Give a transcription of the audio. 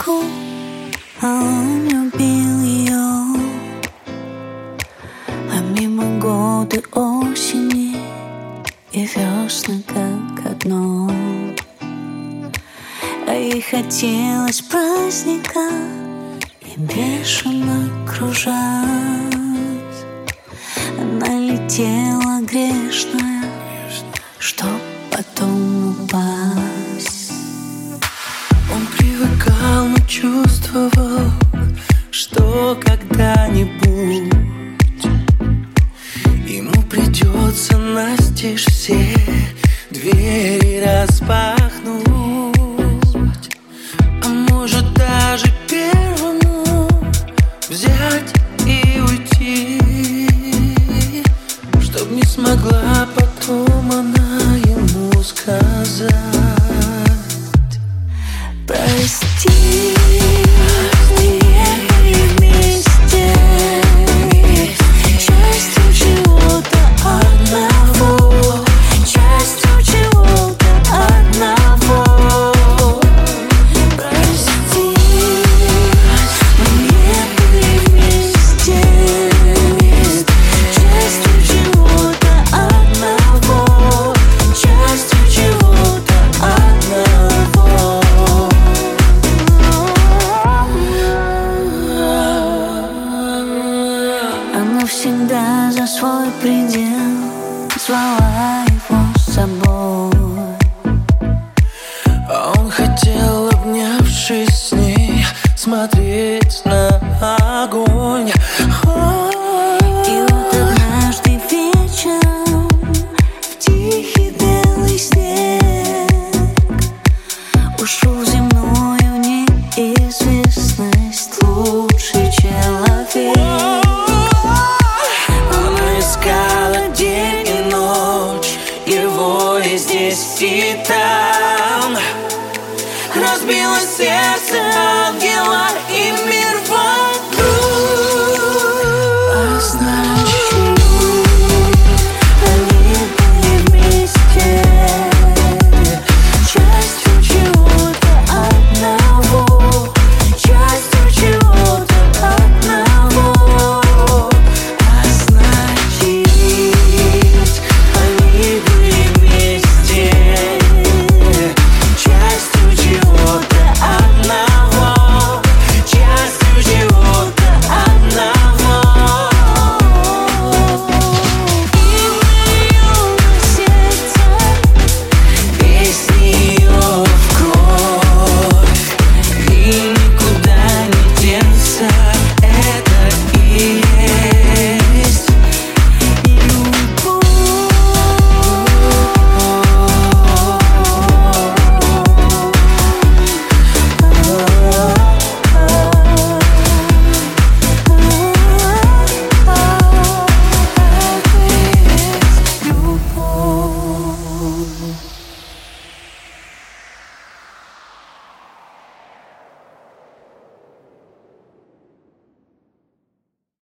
мечту, а он любил ее. А мимо годы осени и весны как одно. А ей хотелось праздника и бешено кружать. Она летела грешная, чувствовал, что когда-нибудь Ему придется настежь все двери распахнуть я за свой предел Звала его с собой. А он хотел, обнявшись с ней Смотреть на огонь. титан Разбило сердце ангела